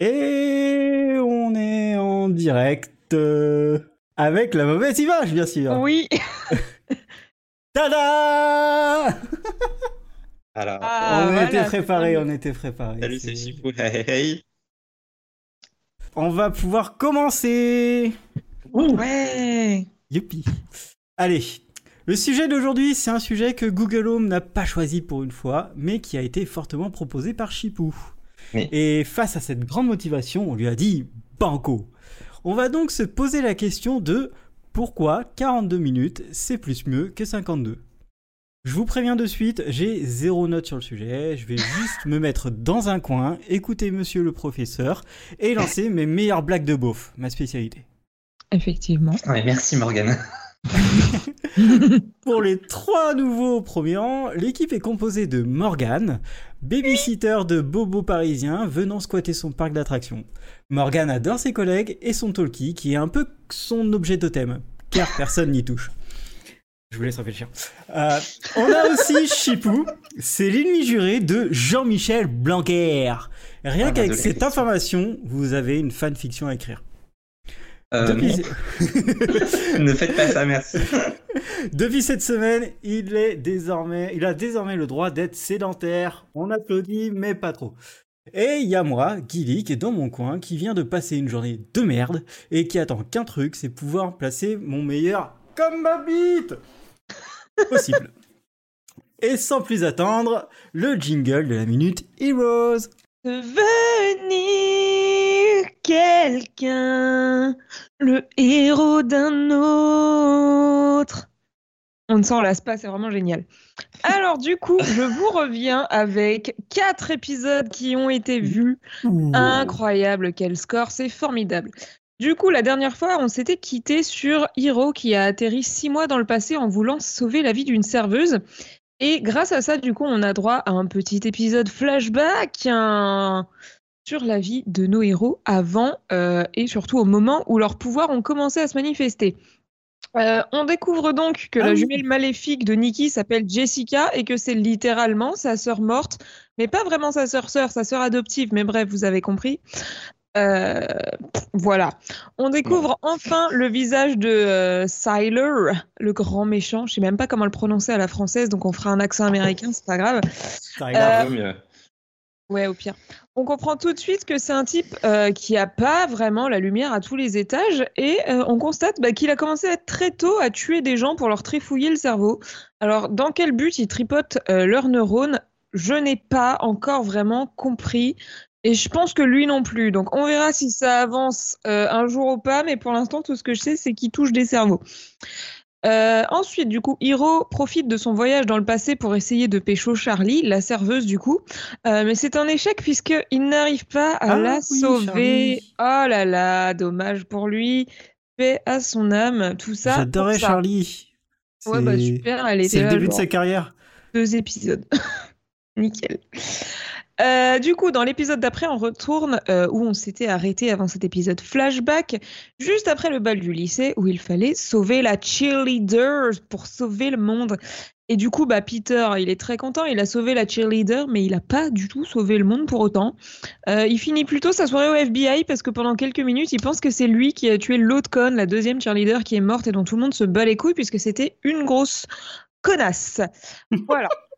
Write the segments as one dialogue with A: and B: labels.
A: Et on est en direct euh, avec la mauvaise image, bien sûr.
B: Oui.
A: Tada
C: Alors,
B: Ah,
A: On
B: voilà,
A: était
B: pas
A: on était préparés.
C: salut, c'est Chipou. Hey, hey, hey.
A: On va pouvoir commencer.
B: Ouais.
A: Youpi. Allez, le sujet d'aujourd'hui, c'est un sujet que Google Home n'a pas choisi pour une fois, mais qui a été fortement proposé par Chipou.
C: Oui.
A: Et face à cette grande motivation, on lui a dit Banco. On va donc se poser la question de pourquoi 42 minutes, c'est plus mieux que 52 je vous préviens de suite, j'ai zéro note sur le sujet, je vais juste me mettre dans un coin, écouter monsieur le professeur et lancer mes meilleures blagues de beauf, ma spécialité.
B: Effectivement.
C: Ouais, merci Morgane.
A: Pour les trois nouveaux premiers rangs, l'équipe est composée de Morgane, babysitter de Bobo parisien venant squatter son parc d'attractions. Morgane adore ses collègues et son talkie qui est un peu son objet totem, car personne n'y touche. Je vous laisse réfléchir. Euh, on a aussi Chipou, c'est l'ennemi juré de Jean-Michel Blanquer. Rien
C: Ah,
A: qu'avec
C: bah, de
A: cette information, vous avez une fanfiction à écrire.
C: Euh, ne faites pas ça, merci.
A: Depuis cette semaine, il est désormais, il a désormais le droit d'être sédentaire. On applaudit, mais pas trop. Et il y a moi, Guily, qui est dans mon coin, qui vient de passer une journée de merde et qui attend qu'un truc, c'est pouvoir placer mon meilleur comme ma bite possible. Et sans plus attendre, le jingle de la minute Heroes.
B: Devenir quelqu'un, le héros d'un autre. On ne s'en lasse pas, c'est vraiment génial. Alors du coup, je vous reviens avec quatre épisodes qui ont été vus. Incroyable, quel score, c'est formidable. Du coup, la dernière fois, on s'était quitté sur Hiro qui a atterri six mois dans le passé en voulant sauver la vie d'une serveuse. Et grâce à ça, du coup, on a droit à un petit épisode flashback sur la vie de nos héros avant euh, et surtout au moment où leurs pouvoirs ont commencé à se manifester. Euh, on découvre donc que
A: Ah
B: la
A: oui.
B: jumelle maléfique de Nikki s'appelle Jessica et que c'est littéralement sa sœur morte, mais pas vraiment sa sœur sœur, sa sœur adoptive, mais bref, vous avez compris. Euh, voilà. On découvre enfin le visage de euh, Sylar, le grand méchant. Je sais même pas comment le prononcer à la française, donc on fera un accent américain, c'est pas grave.
A: Ça.
B: Euh,
C: mieux.
B: Ouais, au pire. On comprend tout de suite que c'est un type euh, qui a pas vraiment la lumière à tous les étages et euh, on constate bah, qu'il a commencé très tôt à tuer des gens pour leur trifouiller le cerveau. Alors, dans quel but il tripote euh, leurs neurones? Je n'ai pas encore vraiment compris. Et je pense que lui non plus. Donc on verra si ça avance un jour ou pas, mais pour l'instant tout ce que je sais c'est qu'il touche des cerveaux. Euh, ensuite, du coup, Hiro profite de son voyage dans le passé pour essayer de pécho Charlie, la serveuse du coup. Euh, mais c'est un échec puisqu'il n'arrive pas à
A: Ah
B: la
A: oui,
B: sauver.
A: Charlie.
B: Oh là là, dommage pour lui. Paix à son âme, tout ça.
A: J'adorais. Charlie.
B: Ouais, bah
A: C'est-
B: super, elle était
A: C'est le début de sa carrière.
B: deux épisodes. Nickel. Euh, du coup, dans l'épisode d'après, on retourne euh, où on s'était arrêté avant cet épisode flashback, juste après le bal du lycée, où il fallait sauver la cheerleader pour sauver le monde. Et du coup, bah, Peter, il est très content, il a sauvé la cheerleader, mais il n'a pas du tout sauvé le monde pour autant. Euh, il finit plutôt sa soirée au FBI parce que pendant quelques minutes, il pense que c'est lui qui a tué l'autre conne, la deuxième cheerleader qui est morte et dont tout le monde se bat les couilles puisque c'était une grosse connasse. Voilà.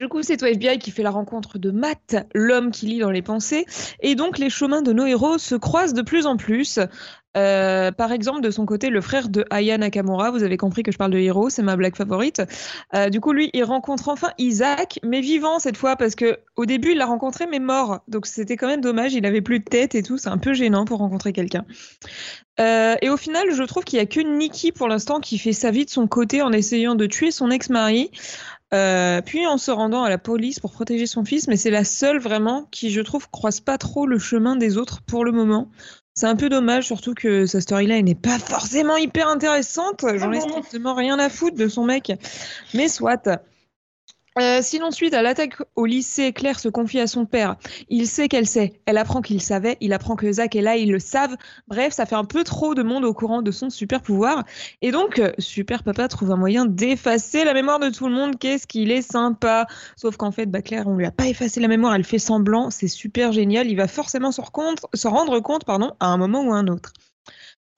B: Du coup, c'est au FBI qui fait la rencontre de Matt, l'homme qui lit dans les pensées, et donc les chemins de nos héros se croisent de plus en plus. Euh, par exemple, de son côté, le frère de Aya Nakamura, vous avez compris que je parle de héros, c'est ma blague favorite. Euh, du coup, lui, il rencontre enfin Isaac, mais vivant cette fois, parce que au début, il l'a rencontré, mais mort. Donc c'était quand même dommage, il avait plus de tête et tout, c'est un peu gênant pour rencontrer quelqu'un. Euh, et au final, je trouve qu'il y a que Nikki pour l'instant qui fait sa vie de son côté en essayant de tuer son ex-mari. Euh, puis en se rendant à la police pour protéger son fils, mais c'est la seule vraiment qui, je trouve, croise pas trop le chemin des autres pour le moment. C'est un peu dommage, surtout que sa storyline n'est pas forcément hyper intéressante. J'en ai strictement rien à foutre de son mec. Mais soit. Euh, sinon, suite à l'attaque au lycée, Claire se confie à son père. Il sait qu'elle sait. Elle apprend qu'il savait. Il apprend que Zach est là. Ils le savent. Bref, ça fait un peu trop de monde au courant de son super pouvoir. Et donc, euh, Super Papa trouve un moyen d'effacer la mémoire de tout le monde. Qu'est-ce qu'il est sympa. Sauf qu'en fait, bah, Claire, on lui a pas effacé la mémoire. Elle fait semblant. C'est super génial. Il va forcément se, rendre compte à un moment ou à un autre.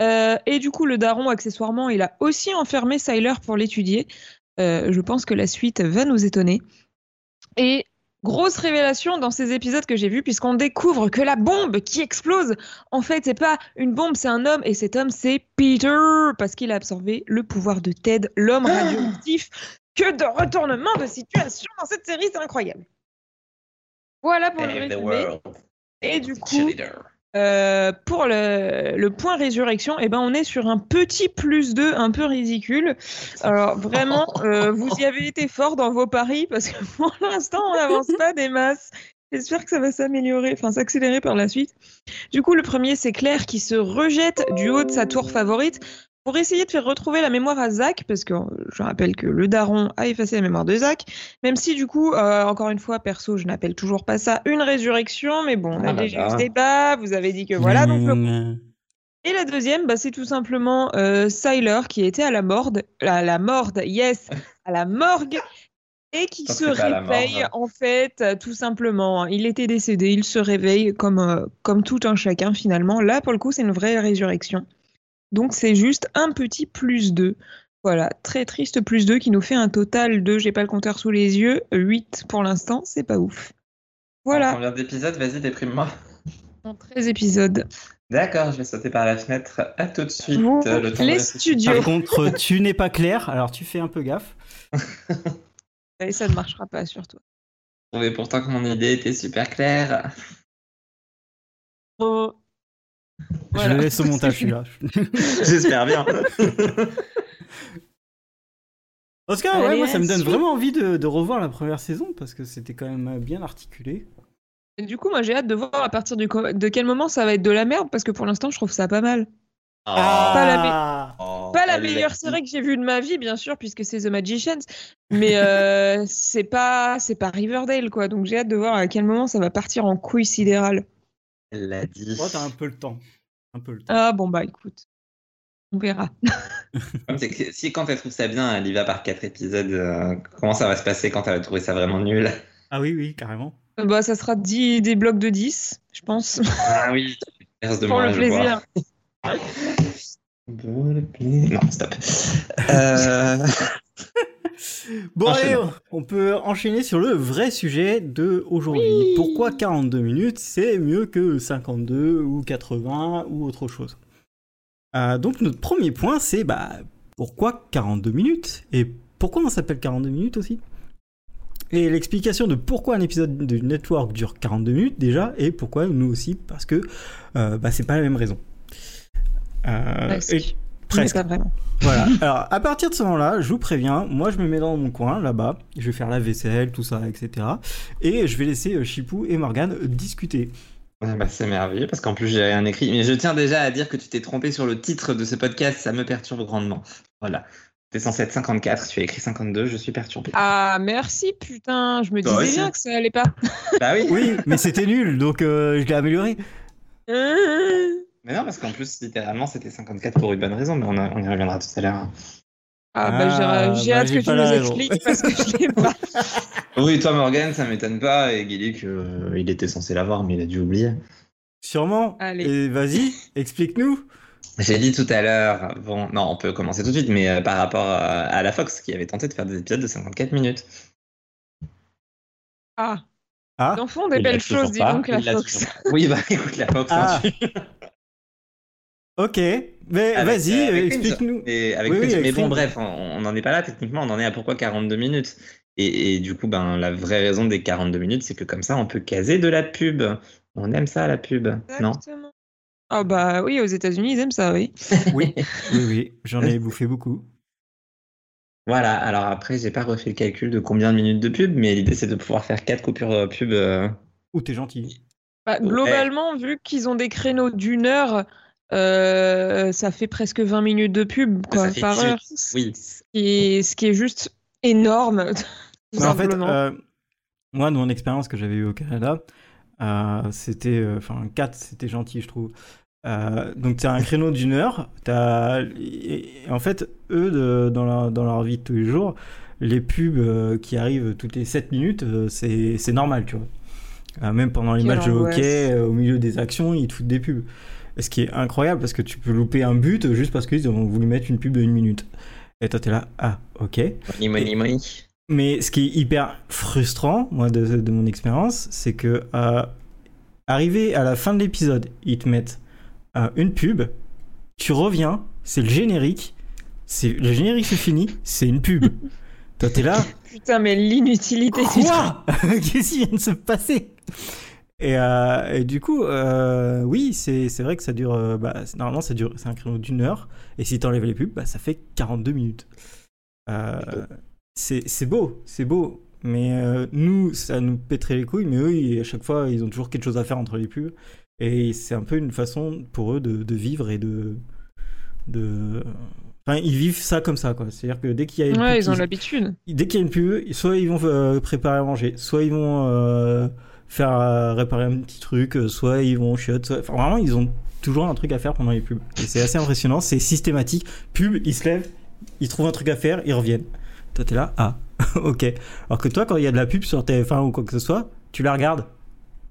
B: Euh, et du coup, le daron, accessoirement, il a aussi enfermé Syler pour l'étudier. Euh, je pense que la suite va nous étonner. Et grosse révélation dans ces épisodes que j'ai vus, puisqu'on découvre que la bombe qui explose, en fait, c'est pas une bombe, c'est un homme, et cet homme, c'est Peter, parce qu'il a absorbé le pouvoir de Ted, l'homme radioactif. Que de retournement de situation dans cette série, c'est incroyable. Voilà pour le
C: Save
B: résumé. Et du coup. Euh, pour le, le point résurrection, eh ben, on est sur un petit plus 2 un peu ridicule. Alors vraiment, euh, vous y avez été fort dans vos paris parce que pour l'instant, on n'avance pas des masses. J'espère que ça va s'améliorer, enfin s'accélérer par la suite. Du coup, le premier, c'est Claire qui se rejette du haut de sa tour favorite pour essayer de faire retrouver la mémoire à Zach, parce que euh, je rappelle que le daron a effacé la mémoire de Zach, même si du coup, euh, encore une fois, perso, je n'appelle toujours pas ça une résurrection, mais bon, on a
C: Ah
B: déjà eu ce débat, vous avez dit que voilà, donc le
A: Mmh.
B: et la deuxième, bah, c'est tout simplement euh, Syler qui était à la morgue, à la morgue, yes, à la morgue, et qui se réveille en fait, euh, tout simplement. Il était décédé, il se réveille comme, euh, comme tout un chacun finalement. Là, pour le coup, c'est une vraie résurrection. Donc c'est juste un petit plus 2. Voilà, très triste plus 2 qui nous fait un total de, j'ai pas le compteur sous les yeux, 8 pour l'instant, c'est pas ouf. Voilà,
C: Combien d'épisodes Vas-y, déprime-moi.
B: en 13 épisodes.
C: D'accord, je vais sauter par la fenêtre. À tout de suite.
B: Vous,
C: euh, le temps de
B: les studios.
A: Par contre, tu n'es pas clair, alors tu fais un peu gaffe.
B: Et ça ne marchera pas sur toi.
C: Je trouvais pourtant que mon idée était super claire.
B: Oh.
A: Je le laisse au montage, celui-là.
C: J'espère bien.
A: En tout cas, ouais, moi, ça me donne vraiment envie de, de revoir la première saison parce que c'était quand même bien articulé.
B: Et du coup, moi, j'ai hâte de voir à partir du co- de quel moment ça va être de la merde, parce que pour l'instant, je trouve ça pas mal. Pas la
A: Ah
C: Oh,
B: Pas la
C: elle
B: meilleure série que j'ai vue de ma vie, bien sûr, puisque c'est The Magicians, mais euh, c'est pas c'est pas Riverdale, quoi. Donc j'ai hâte de voir à quel moment ça va partir en couille sidérale.
C: Elle l'a dit.
A: Oh, t'as un peu le temps. Un peu le temps.
B: Ah bon bah écoute, on verra.
C: C'est que si quand elle trouve ça bien, elle y va par quatre épisodes, euh, comment ça va se passer quand elle va trouver ça vraiment nul?
A: Ah oui, oui, carrément.
B: Euh, bah ça sera 10 des blocs de 10, je pense,
C: Ah oui, de
B: pour
C: moi,
B: le plaisir.
C: Pour le plaisir. Non, stop. Euh,
A: Bon, allez, on peut enchaîner sur le vrai sujet de aujourd'hui.
B: Oui.
A: Pourquoi 42 minutes, c'est mieux que 52 ou 80 ou autre chose? Euh, Donc, notre premier point, c'est bah, pourquoi 42 minutes? Et pourquoi on s'appelle 42 minutes aussi? Et l'explication de pourquoi un épisode de Network dure 42 minutes déjà, et pourquoi nous aussi, parce que euh, bah, c'est pas la même raison. Euh, et- presque.
B: Mais pas vraiment.
A: Voilà. Alors, à partir de ce moment-là, je vous préviens, moi, je me mets dans mon coin, là-bas. Je vais faire la vaisselle, tout ça, etc. Et je vais laisser euh, Chipou et Morgane euh, discuter.
C: ouais, bah, c'est merveilleux parce qu'en plus j'ai rien écrit. Mais je tiens déjà à dire que tu t'es trompé sur le titre de ce podcast, ça me perturbe grandement. Voilà. T'es censé être 54, tu as écrit 52, je suis perturbé.
B: Ah merci putain, je me
C: Toi
B: disais
C: aussi.
B: bien que ça allait pas.
C: Bah oui.
A: Oui, mais c'était nul, donc euh, je l'ai amélioré.
C: Mais non, parce qu'en plus, littéralement, c'était 54 pour une bonne raison, mais on, a- on y reviendra tout à l'heure.
B: Ah bah
A: Ah,
B: j'ai j'ai
A: bah,
B: hâte
A: j'ai
B: que tu nous expliques parce que je l'ai pas.
C: Oui, toi, Morgan, ça m'étonne pas, et Gillick, euh, il était censé l'avoir, mais il a dû oublier.
A: Sûrement.
B: Allez.
A: Et vas-y, explique-nous.
C: J'ai dit tout à l'heure, bon, non, on peut commencer tout de suite, mais euh, par rapport à, à la Fox qui avait tenté de faire des épisodes de 54 minutes.
B: Ah,
A: Ah,
B: ils en font des
C: Il
B: belles choses, dis
C: pas,
B: donc la Fox.
C: Oui, bah écoute, la Fox.
A: Ah.
C: hein, tu-
A: ok. Mais vas-y,
C: euh,
A: explique-nous.
C: Et avec
A: Oui, oui,
C: Prince.
A: avec
C: mais bon, bref, on n'en est pas là, techniquement, on en est à pourquoi 42 minutes. Et, et du coup, ben, la vraie raison des 42 minutes, c'est que comme ça, on peut caser de la pub. On aime ça, la pub, non?
B: Exactement. Ah bah oui, aux États-Unis, ils aiment ça, oui.
A: Oui, oui, oui, j'en ai bouffé beaucoup.
C: Voilà, alors après, j'ai pas refait le calcul de combien de minutes de pub, mais l'idée, c'est de pouvoir faire 4 coupures euh, pub. euh,
A: Ouh, t'es gentil.
B: Bah, globalement, vu qu'ils ont des créneaux d'une heure, euh, ça fait presque 20 minutes de pub quoi,
C: Ça fait
B: par
C: 18,
B: heure.
C: oui.
B: Ce qui est, ce qui est juste énorme.
A: Mais en fait,
B: Simplement.
A: euh, moi, de mon expérience que j'avais eue au Canada, euh, c'était. euh, Enfin, 4, c'était gentil, je trouve. Euh, donc, tu as un créneau d'une heure. T'as- Et, et en fait, eux, de- dans, leur, dans leur vie de tous les jours, les pubs euh, qui arrivent toutes les 7 minutes, euh, c'est normal, tu vois. Euh, même pendant les
B: Quelle
A: matchs de hockey, euh, au milieu des actions, ils te foutent des pubs. Ce qui est incroyable parce que tu peux louper un but juste parce qu'ils ont voulu mettre une pub de une minute. Et toi, t'es là, ah, ok.
C: Money, money, money.
A: Mais ce qui est hyper frustrant, moi, de, de mon expérience, c'est que euh, arrivé à la fin de l'épisode, ils te mettent euh, une pub, tu reviens, c'est le générique, c'est le générique se finit, c'est une pub. Toi, t'es là,
B: Putain, mais l'inutilité
A: quoi? Qu'est-ce qui vient de se passer? Et, euh, et du coup, euh, oui, c'est vrai que ça dure. euh, bah, normalement, ça dure. C'est un créneau d'une heure. Et si t'enlèves les pubs, bah, ça fait 42 minutes. Euh, c'est beau, c'est beau. Mais nous, ça nous pèterait les couilles. Mais eux, ils- à chaque fois, ils ont toujours quelque chose à faire entre les pubs. Et c'est un peu une façon pour eux de, de vivre et de. de... Enfin, ils vivent ça comme ça, quoi. C'est-à-dire que dès qu'il y a une
B: Ouais,
A: pub
B: ils ont l'habitude.
A: dès qu'il y a une pub, soit ils vont préparer à manger, soit ils vont faire euh, réparer un petit truc, euh, soit ils vont chiotte. soit- Enfin, vraiment, ils ont toujours un truc à faire pendant les pubs. Et c'est assez impressionnant, c'est systématique. Pub, ils se lèvent, ils trouvent un truc à faire, ils reviennent. Toi, t'es là, ah, ok. Alors que toi, quand il y a de la pub sur TF1 ou quoi que ce soit, tu la regardes.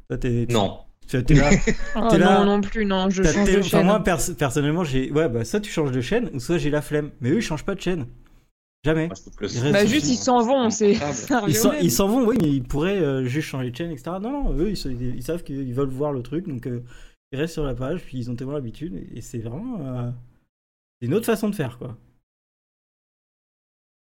A: Toi, t'es,
C: Non.
A: t'es là.
B: Oh,
A: T'es là-
B: non, non plus, non, je
A: T'as
B: change de
A: enfin,
B: chaîne.
A: moi, pers- personnellement, j'ai. Ouais, bah, soit tu changes de chaîne, ou soit j'ai la flemme. Mais eux, ils changent pas de chaîne. Jamais.
B: Bah, juste, ils s'en vont, c'est
A: Ils s'en,
B: même.
A: ils s'en vont, oui, mais ils pourraient euh, juste changer de chaîne, etc. Non, non, eux, ils, savent qu'ils veulent voir le truc, donc euh, ils restent sur la page, puis ils ont tellement l'habitude, et c'est vraiment euh, c'est une autre façon de faire, quoi.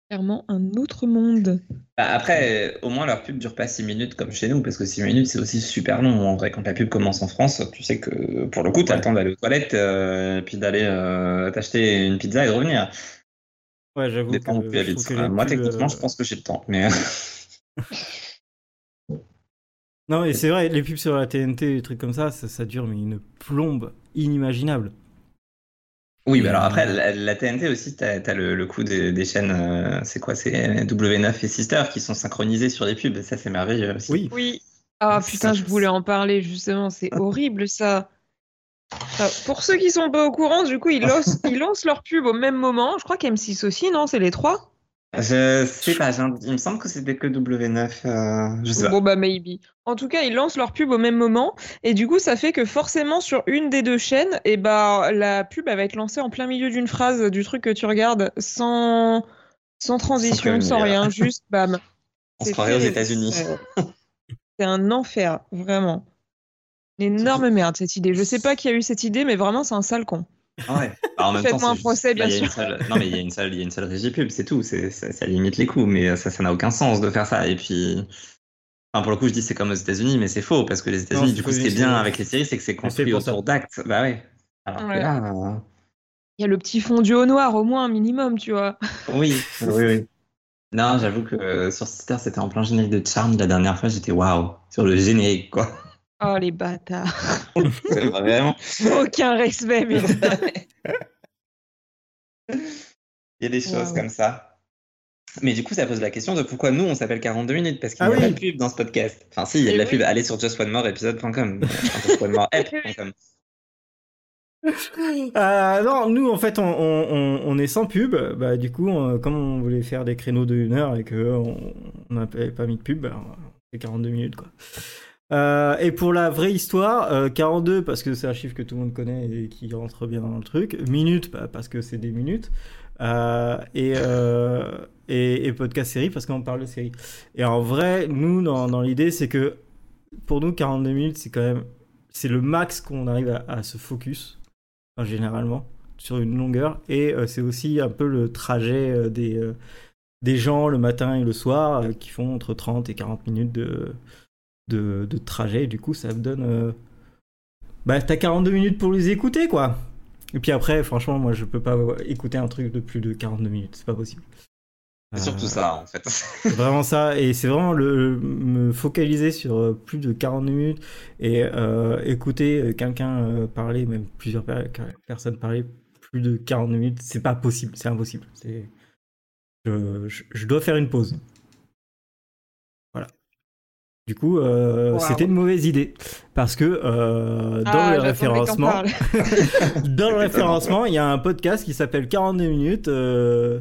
B: Clairement un autre monde.
C: Bah, après, euh, au moins leur pub dure pas 6 minutes comme chez nous, parce que 6 minutes c'est aussi super long. En vrai, quand la pub commence en France, tu sais que pour le coup, tu as
A: Ouais.
C: le temps d'aller aux toilettes, euh, et puis d'aller euh, t'acheter une pizza et de revenir.
A: Ouais, j'avoue.
C: Dépend où tu habites. Euh, Moi, techniquement,
A: euh,
C: je pense que j'ai le temps. Mais
A: Non, et c'est vrai, les pubs sur la TNT, les trucs comme ça, ça, ça dure, mais une plombe inimaginable.
C: oui, mais alors
A: Euh,
C: après, la, la TNT aussi, tu as, le, le coup des, des chaînes, euh, c'est quoi C'est W9 et Sister qui sont synchronisés sur les pubs. Et ça, c'est merveilleux aussi.
A: Oui.
B: Oui. Ah putain, je- voulais en parler justement, c'est horrible ça. Ah, pour ceux qui sont pas au courant, du coup, ils lancent, ils lancent leur pub au même moment. Je crois qu'M6 aussi, non? C'est les trois?
C: Je sais pas, il me semble que c'était que W9. euh, je sais pas.
B: Bon bah maybe. En tout cas, ils lancent leur pub au même moment et du coup, ça fait que forcément sur une des deux chaînes, et bah la pub elle va être lancée en plein milieu d'une phrase du truc que tu regardes sans sans transition, sans rien, juste bam.
C: On se croirait aux. États-Unis.
B: Euh, C'est un enfer, vraiment. Une énorme merde cette idée. Je sais pas qui a eu cette idée, mais vraiment c'est un sale con.
C: Ah ouais. Alors, en même temps,
B: Faites-moi un procès, bien
C: bah, il y a une
B: sûr.
C: Non, mais il y a une seule, il y a une seule régie pub, c'est tout. C'est, ça, ça limite les coûts, mais ça, ça n'a aucun sens de faire ça. Et puis, enfin, pour le coup, je dis c'est comme aux États-Unis, mais c'est faux parce que les États-Unis, du coup, ce qui est bien
A: euh,
C: avec les séries, c'est que c'est
A: c'est
C: construit autour d'actes. Bah ouais. Alors que
B: Ouais.
C: là, euh,
B: Il y a le petit fondu au noir au moins un minimum, tu vois.
C: oui, oui, oui. Non, j'avoue que euh, sur Sister, c'était en plein générique de Charm. La dernière fois, j'étais waouh sur le générique, quoi.
B: Oh les bâtards.
C: C'est vraiment.
B: Aucun respect, mais
C: Il y a des choses
B: Wow.
C: comme ça. Mais du coup, ça pose la question de pourquoi nous, on s'appelle 42 minutes, parce qu'il
A: Ah
C: n'y a
A: oui.
C: pas de pub dans ce podcast. Enfin, si, il y a de la
B: oui.
C: pub. Allez sur justonemoreepisode.com. Enfin, justonemoreapp.com.
A: Euh, non, nous en fait on, on- on- on est sans pub. Bah du coup, on- comme on voulait faire des créneaux de 1 heure et que on on n'avait pas mis de pub, bah, on fait 42 minutes quoi. Euh, et pour la vraie histoire, euh, 42 parce que c'est un chiffre que tout le monde connaît et qui rentre bien dans le truc. Minutes bah, parce que c'est des minutes. Euh, et, euh, et, podcast série parce qu'on parle de série. Et en vrai, nous dans, l'idée c'est que pour nous 42 minutes c'est quand même c'est le max qu'on arrive à, se focus généralement sur une longueur et c'est aussi un peu le trajet des, des gens le matin et le soir qui font entre 30 et 40 minutes de, de, de trajet et du coup ça me donne euh, bah t'as 42 minutes pour les écouter quoi et puis après franchement moi je peux pas écouter un truc de plus de 42 minutes c'est pas possible
C: C'est surtout
A: Euh,
C: ça, en fait.
A: vraiment ça, et c'est vraiment le, me focaliser sur euh, plus de 40 minutes et euh, écouter quelqu'un parler, même plusieurs per- personnes parler plus de 40 minutes, c'est pas possible, c'est impossible. C'est, je, je- je dois faire une pause. Du coup, euh,
B: Wow.
A: c'était une mauvaise idée parce que euh, dans
B: Ah,
A: le référencement, dans le référencement, il y a un podcast qui s'appelle 42 minutes. euh,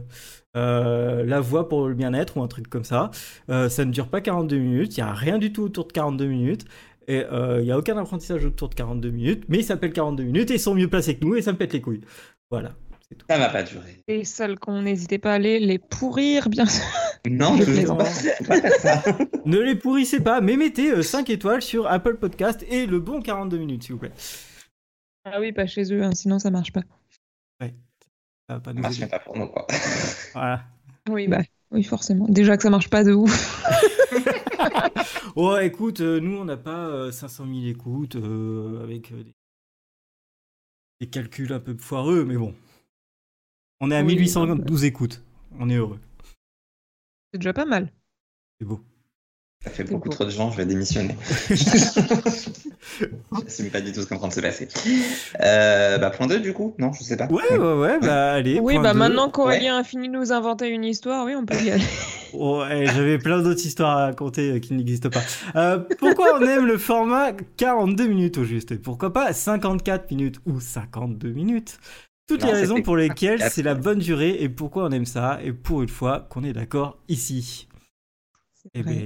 A: la voix pour le bien-être ou un truc comme ça. Ça ne dure pas 42 minutes, il n'y a rien du tout autour de 42 minutes. Et euh, il n'y a aucun apprentissage autour de 42 minutes, mais ils s'appellent 42 minutes et ils sont mieux placés que nous et ça me pète les couilles. Voilà.
C: Ça va pas durer.
B: Et celles qu'on n'hésitait pas à aller les pourrir, bien sûr.
C: Non,
B: Je
C: pas, pas faire ça.
A: Ne les pourrissez pas, mais mettez 5 étoiles sur Apple Podcast et le bon 42 minutes, s'il vous plaît.
B: Ah oui, pas chez eux, hein, sinon ça marche pas.
A: Ça va pas
C: Ça
A: nous
C: marche
A: aider.
C: pas pour nous, quoi.
A: Voilà.
B: Oui, bah oui, forcément. Déjà que ça marche pas de ouf.
A: Oh, écoute, euh, nous, on n'a pas euh, 500 000 écoutes euh, avec euh, des... des calculs un peu foireux, mais bon. On est à
B: Oui,
A: 1812 écoutes. On est heureux.
B: C'est déjà pas mal.
A: C'est beau.
C: Ça fait beaucoup
B: beau.
C: trop de gens, je vais démissionner. J'assume pas du tout ce qui est en train de se passer. Euh, bah, point 2 du coup Non, je sais pas.
A: Ouais, ouais, ouais, bah allez.
B: oui,
A: point
B: bah maintenant qu'Aurélien a fini de nous inventer une histoire, oui, on peut y aller.
A: Ouais, j'avais plein d'autres histoires à raconter euh, qui n'existent pas. Euh, pourquoi on aime le format 42 minutes au juste? Et Pourquoi pas 54 minutes ou 52 minutes? Toutes
C: Non,
A: les raisons pour lesquelles
C: 54.
A: c'est la bonne durée et pourquoi on aime ça et pour une fois qu'on est d'accord ici. Eh
B: vrai.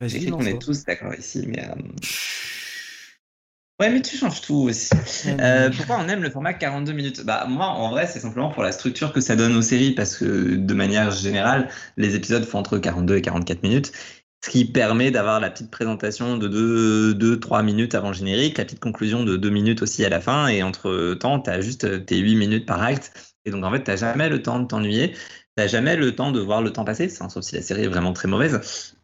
A: ben,
C: qu'on est tous d'accord ici, mais. euh, Ouais, mais tu changes tout aussi. Euh, pourquoi on aime le format 42 minutes? Bah moi, en vrai, c'est simplement pour la structure que ça donne aux séries, parce que de manière générale, les épisodes font entre 42 et 44 minutes, ce qui permet d'avoir la petite présentation de 2-3 minutes avant le générique, la petite conclusion de 2 minutes aussi à la fin, et entre temps, tu as juste tes 8 minutes par acte, et donc en fait, tu jamais le temps de t'ennuyer, tu jamais le temps de voir le temps passer, sauf si la série est vraiment très mauvaise.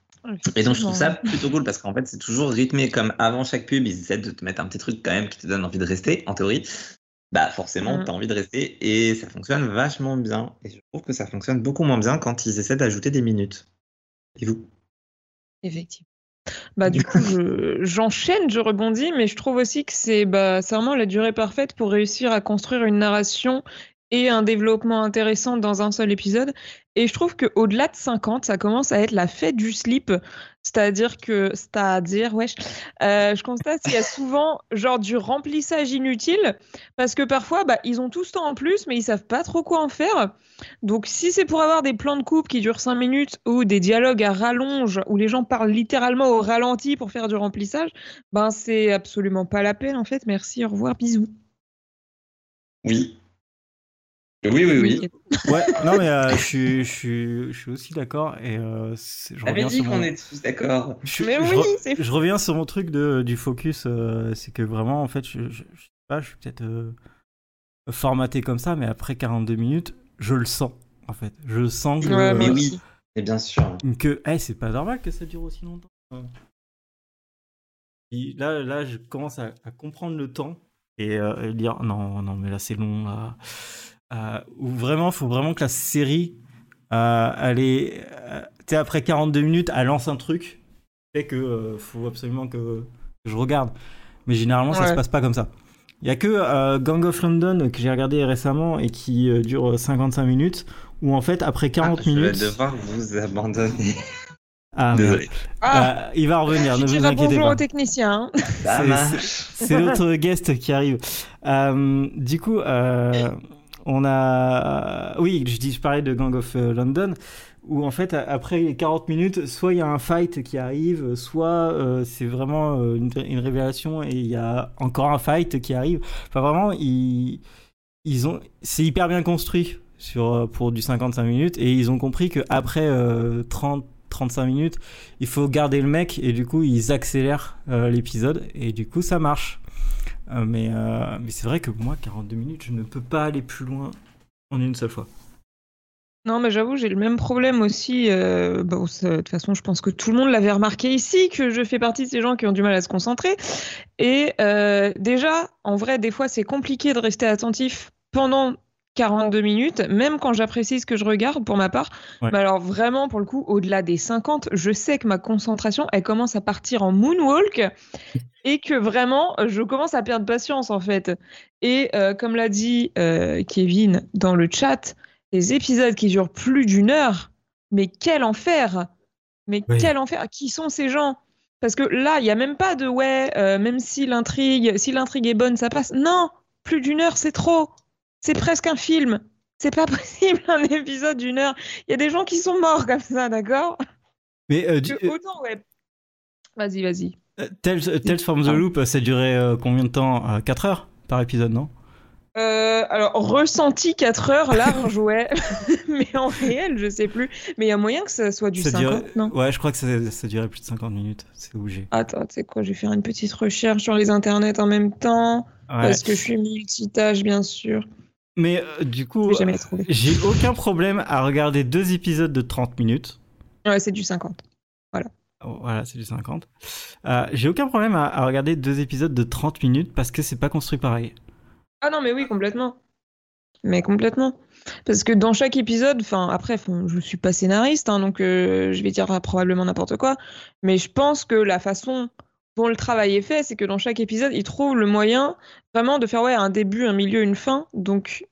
C: Et donc je trouve ça plutôt cool parce qu'en fait c'est toujours rythmé comme avant chaque pub, ils essaient de te mettre un petit truc quand même qui te donne envie de rester, en théorie. Bah forcément,
B: Mhm.
C: tu as envie de rester et ça fonctionne vachement bien. Et je trouve que ça fonctionne beaucoup moins bien quand ils essaient d'ajouter des minutes. Et vous?
B: Effectivement. Bah du coup, je- j'enchaîne, je rebondis, mais je trouve aussi que c'est bah, vraiment la durée parfaite pour réussir à construire une narration et un développement intéressant dans un seul épisode. Et je trouve qu'au-delà de 50, ça commence à être la fête du slip. C'est-à-dire que, c'est-à-dire, wesh, euh, je constate qu'il y a souvent genre du remplissage inutile parce que parfois, bah, ils ont tout ce temps en plus, mais ils savent pas trop quoi en faire. Donc, si c'est pour avoir des plans de coupe qui durent 5 minutes ou des dialogues à rallonge où les gens parlent littéralement au ralenti pour faire du remplissage, ben c'est absolument pas la peine en fait. Merci, au revoir, bisous.
C: Oui. Oui, oui, oui.
A: Ouais, non mais euh, je, suis, je, suis, je suis aussi d'accord et euh, je
C: J'avais
A: reviens
C: dit
A: sur
C: qu'on
A: mon...
C: est tous d'accord.
A: je-
B: Mais
A: je
B: oui,
A: re- je reviens sur mon truc de, du focus, euh, c'est que vraiment, en fait, je, je, je sais pas, je suis peut-être euh, formaté comme ça, mais après 42 minutes, je le sens, en fait. Je sens que,
B: Ouais,
C: Mais
A: euh,
C: oui. Et bien sûr.
A: que eh, c'est pas normal que ça dure aussi longtemps. Et là, là, je commence à, à comprendre le temps et, euh, et dire non, non, mais là, c'est long. Là. Euh, ou vraiment, faut vraiment que la série, euh, elle est, euh, tu sais, après 42 minutes, elle lance un truc, fait que euh, faut absolument que, que je regarde. Mais généralement, ça
B: Ouais.
A: se passe pas comme ça. Il y a que euh, Gang of London que j'ai regardé récemment et qui euh, dure 55 minutes, où en fait, après 40
C: Ah, je
A: minutes.
C: vais devoir vous abandonner.
A: Ah.
C: Désolé.
B: Ah,
A: Euh, il va revenir,
B: je
A: ne vous inquiétez
B: bonjour
A: pas.
B: aux techniciens. hein.
C: Ça
A: C'est- notre guest qui arrive. Euh, du coup, euh, on a. Oui, je dis, je parlais de Gang of euh, London, où en fait, après les 40 minutes, soit il y a un fight qui arrive, soit euh, c'est vraiment euh, une, révélation et il y a encore un fight qui arrive. Enfin, vraiment, ils, ils ont. C'est hyper bien construit sur, euh, pour du 55 minutes et ils ont compris qu'après euh, 30. 35 minutes, il faut garder le mec et du coup ils accélèrent euh, l'épisode et du coup ça marche. Euh, mais euh, mais c'est vrai que moi 42 minutes je ne peux pas aller plus loin en une seule fois.
B: Non, mais j'avoue, j'ai le même problème aussi. euh, bon, ça, de toute façon, je pense que tout le monde l'avait remarqué ici, que je fais partie de ces gens qui ont du mal à se concentrer. Et déjà, en vrai, des fois, c'est compliqué de rester attentif pendant 42 minutes, même quand j'apprécie ce que je regarde pour ma part.
A: Ouais.
B: Mais alors, vraiment, pour le coup, au-delà des 50, je sais que ma concentration, elle commence à partir en moonwalk et que vraiment, je commence à perdre patience, en fait. Et euh, comme l'a dit euh, Kevin dans le chat, les épisodes qui durent plus d'une heure, mais quel enfer! Mais
A: Oui.
B: quel enfer! Qui sont ces gens? Parce que là, il y a même pas de ouais, euh, même si l'intrigue, si l'intrigue est bonne, ça passe. Non, plus d'une heure, c'est trop. C'est presque un film. C'est pas possible un épisode d'une heure. Il y a des gens qui sont morts comme ça, d'accord?
A: Mais euh,
B: Que
A: euh,
B: Autant ouais. Vas-y, vas-y.
A: Euh, Tales, Tales from the Loop, ça durait euh, combien de temps 4 heures par épisode, non?
B: Euh, alors, ressenti 4 heures large, ouais. Mais en réel, je sais plus. Mais il y a moyen que ça soit du
A: ça
B: 50,
A: durait...
B: non?
A: Ouais, je crois que ça, ça durait plus de 50 minutes. C'est obligé.
B: Attends, tu sais quoi, je vais faire une petite recherche sur les internets en même temps.
A: Ouais.
B: Parce que je suis multitâche, bien sûr.
A: Mais euh, du coup, j'ai aucun problème à regarder deux épisodes de 30 minutes.
B: Ouais, c'est du 50.
A: Voilà, c'est du 50. Euh, j'ai aucun problème à, regarder deux épisodes de 30 minutes parce que c'est pas construit pareil.
B: Ah non, mais oui, complètement. Mais complètement. Parce que dans chaque épisode, enfin, après, je suis pas scénariste, hein, donc euh, je vais dire euh, probablement n'importe quoi, mais je pense que la façon dont le travail est fait, c'est que dans chaque épisode, ils trouvent le moyen vraiment de faire ouais, un début, un milieu, une fin. Donc,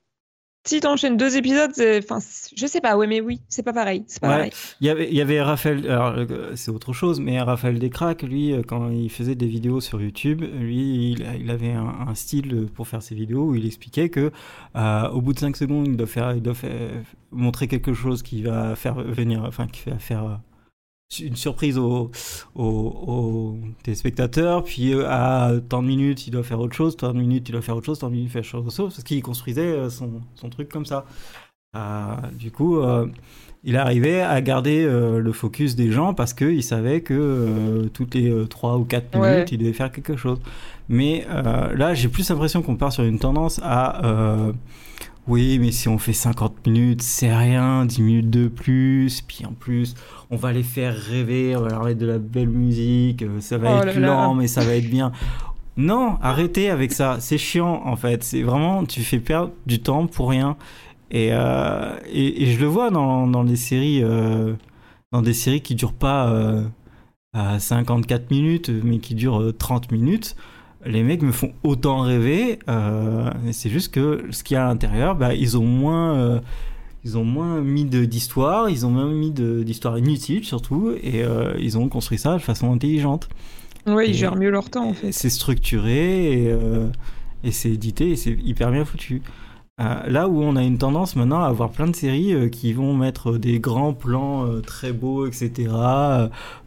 B: si t'enchaînes deux épisodes, enfin, je sais pas, ouais, mais oui, c'est pas pareil. C'est pas
A: Ouais.
B: pareil.
A: Il y avait, il y avait Raphaël, alors euh, c'est autre chose, mais Raphaël Descraques, lui, euh, quand il faisait des vidéos sur YouTube, lui, il, il avait un, un style pour faire ses vidéos où il expliquait que euh, au bout de 5 secondes, il doit faire, il doit faire- montrer quelque chose qui va faire venir, enfin, qui va faire une surprise aux, aux, aux téléspectateurs, puis euh, à tant de minutes, il doit faire autre chose, tant de minutes, il doit faire autre chose, tant de minutes, il doit faire autre chose, parce qu'il construisait euh, son, son truc comme ça. Euh, du coup, euh, il arrivait à garder euh, le focus des gens parce qu'il savait que toutes les 3 ou 4 minutes,
B: Ouais.
A: il devait faire quelque chose. Mais là, j'ai plus l'impression qu'on part sur une tendance à... oui, mais si on fait 50 minutes, c'est rien, 10 minutes de plus, puis en plus, on va les faire rêver, on va leur mettre de la belle musique, euh, ça va
B: Oh
A: être
B: là là.
A: lent, mais ça va être bien. Non, arrêtez avec ça, c'est chiant en fait, c'est vraiment, tu fais perdre du temps pour rien. Et, euh, et, et je le vois dans, dans des séries, euh, dans des séries qui durent pas euh, à 54 minutes, mais qui durent euh, 30 minutes. Les mecs me font autant rêver. euh, c'est juste que ce qu'il y a à l'intérieur, bah, ils ont moins, euh, ils ont moins mis d'histoire, ils ont même mis de- d'histoire inutile surtout, et euh, ils ont construit ça de façon intelligente.
B: Ouais,
A: Et-
B: ils gèrent mieux leur temps, en fait.
A: C'est structuré et, et c'est édité et c'est hyper bien foutu. Là où on a une tendance maintenant à avoir plein de séries qui vont mettre des grands plans très beaux, etc.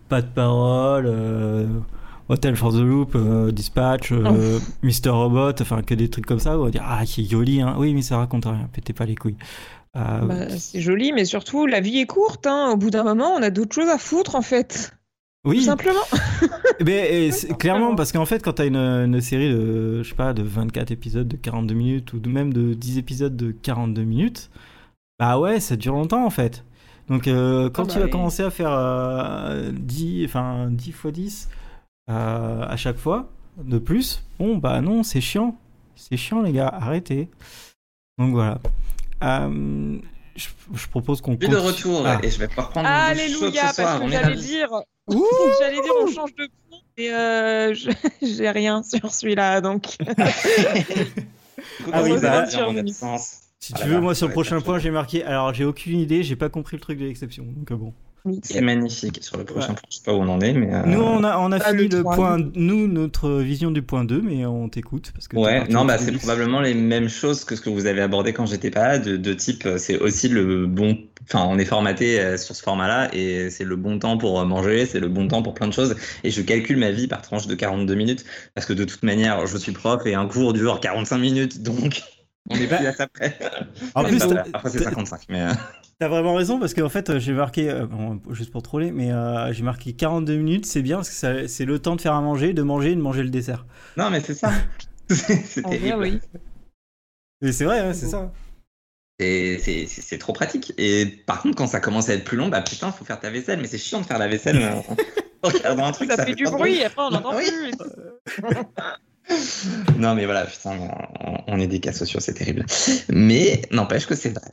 A: pas de parole, Hotel for the Loop, euh, Dispatch, euh, Mr. Robot, enfin que des trucs comme ça où on va dire Ah, c'est joli, hein. oui, mais ça raconte rien, pétez pas les couilles. Euh,
B: Bah, c'est joli, mais surtout, la vie est courte. Hein. Au bout d'un moment, on a d'autres choses à foutre, en fait. Tout
A: oui,
B: simplement.
A: Et c'est-
B: Ouais,
A: clairement, parce qu'en fait, quand t'as une, une série de, je sais pas, de 24 épisodes de 42 minutes, ou même de 10 épisodes de 42 minutes, bah ouais, ça dure longtemps, en fait. Donc, euh, quand
B: Ah bah
A: tu vas
B: oui.
A: commencer à faire euh, 10, enfin, 10 x 10 euh, à chaque fois, de plus, bon, bah non, c'est chiant. C'est chiant, les gars, arrêtez. Donc, voilà. Euh, je, je propose qu'on
C: suis de
A: continue-
C: retour
A: Ah.
C: et je vais pouvoir prendre une douche chaude
B: Alléluia,
C: ce soir.
B: parce que j'allais dire, j'allais dire, on change de fond, et euh, j'ai rien sur celui-là, donc.
A: Ah oui, bah,
C: en absence.
A: Si
C: Ah
A: tu
C: là
A: veux,
C: là,
A: moi, sur le prochain point, j'ai marqué. Alors, j'ai aucune idée, j'ai pas compris le truc de l'exception. Donc, euh, bon.
C: C'est magnifique. Sur le prochain point, je sais pas où on en est, mais. euh,
A: Nous, on a, on a
B: Ah,
A: fini
B: le
A: point. Nous, notre vision du point 2, mais on t'écoute. parce que
C: Ouais, non, bah c'est probablement les mêmes choses que ce que vous avez abordé quand j'étais pas là, de, de type, euh, c'est aussi le bon, enfin, on est formaté euh, sur ce format-là et c'est le bon temps pour manger, c'est le bon temps pour plein de choses et je calcule ma vie par tranche de 42 minutes parce que de toute manière, je suis prof et un cours dure 45 minutes, donc on est plus à ça près.
A: En
C: Ouais,
A: plus,
C: bah, ouais, après c'est
A: t'as-
C: 55, mais euh,
A: t'as vraiment raison parce qu'en fait, euh, j'ai marqué, euh, bon, juste pour troller, mais euh, j'ai marqué 42 minutes, c'est bien parce que ça- c'est le temps de faire à manger, de manger et de manger le dessert.
C: non, mais c'est ça. c'est c'est
B: En vrai,
C: terrible.
B: oui.
A: C'est vrai, hein, c'est ça.
C: C'est- c'est c'est trop pratique. Et par contre, quand ça commence à être plus long, bah putain, faut faire ta vaisselle. Mais c'est chiant de faire la vaisselle en regardant un truc.
B: Ça fait du bruit, après on n'entend
C: Oui.
B: plus.
C: Non, mais voilà, putain, on, on est des cas sociaux, c'est terrible. Mais n'empêche que c'est vrai.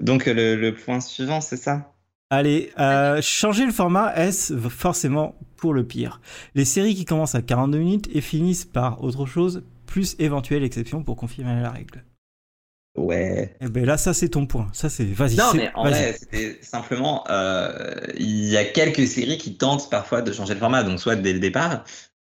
C: Donc, le, le point suivant, c'est ça?
A: Allez, euh, changer le format, est-ce forcément pour le pire? Les séries qui commencent à 42 minutes et finissent par autre chose, plus éventuelle exception pour confirmer la règle.
C: Ouais.
A: Eh ben là, ça c'est ton point. Ça c'est. Vas-y.
C: Non, mais en vrai, c'était simplement, euh, il y a quelques séries qui tentent parfois de changer le format, donc soit dès le départ,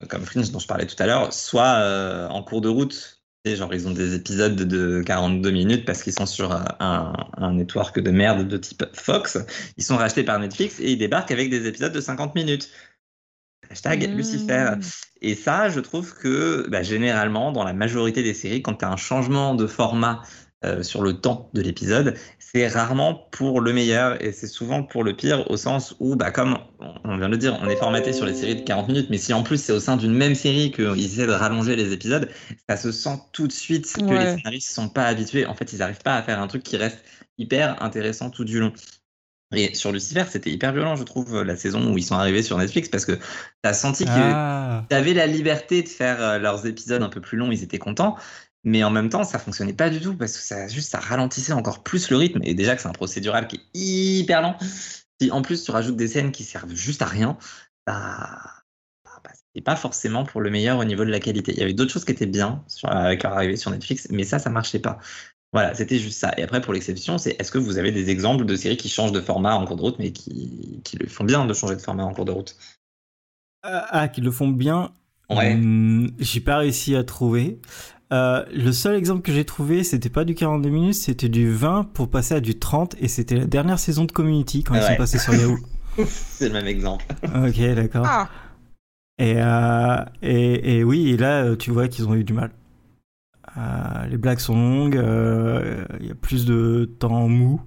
C: comme Fringe dont je parlais tout à l'heure, soit euh, en cours de route. Genre, ils ont des épisodes de 42 minutes parce qu'ils sont sur un, un, un network de merde de type Fox. Ils sont rachetés par Netflix et ils débarquent avec des épisodes de 50 minutes. Hashtag
B: Mmh.
C: Lucifer. Et ça, je trouve que bah, généralement, dans la majorité des séries, quand tu as un changement de format euh, sur le temps de l'épisode, c'est rarement pour le meilleur et c'est souvent pour le pire au sens où, bah, comme on vient de le dire, on est formaté sur les séries de 40 minutes, mais si en plus c'est au sein d'une même série qu'ils essaient de rallonger les épisodes, ça se sent tout de suite que
B: Ouais.
C: les scénaristes ne sont pas habitués. En fait, ils n'arrivent pas à faire un truc qui reste hyper intéressant tout du long. Et sur Lucifer, c'était hyper violent, je trouve, la saison où ils sont arrivés sur Netflix, parce que tu as senti que
A: Ah.
C: tu avais la liberté de faire euh, leurs épisodes un peu plus longs, ils étaient contents, mais en même temps, ça fonctionnait pas du tout parce que ça juste ça ralentissait encore plus le rythme et déjà que c'est un procédural qui est hyper lent. Si en plus tu rajoutes des scènes qui servent juste à rien, bah, bah, bah, c'était pas forcément pour le meilleur au niveau de la qualité. Il y avait d'autres choses qui étaient bien sur, avec leur arrivée sur Netflix, mais ça, ça marchait pas. Voilà, c'était juste ça. Et après, pour l'exception, c'est est-ce que vous avez des exemples de séries qui changent de format en cours de route, mais qui, qui le font bien de changer de format en cours de route?
A: Ah, ah, qu'ils le font bien?
C: Ouais.
A: Hmm, j'ai pas réussi à trouver. Euh, le seul exemple que j'ai trouvé, c'était pas du 42 minutes, c'était du 20 pour passer à du 30 et c'était la dernière saison de Community quand ils
C: Ouais.
A: sont passés sur Yahoo.
C: C'est le même exemple.
A: ok, d'accord.
B: Ah,
A: Et, euh, et, et oui, et là, euh, tu vois qu'ils ont eu du mal. Euh, les blagues sont longues, euh, il y a plus de temps mou.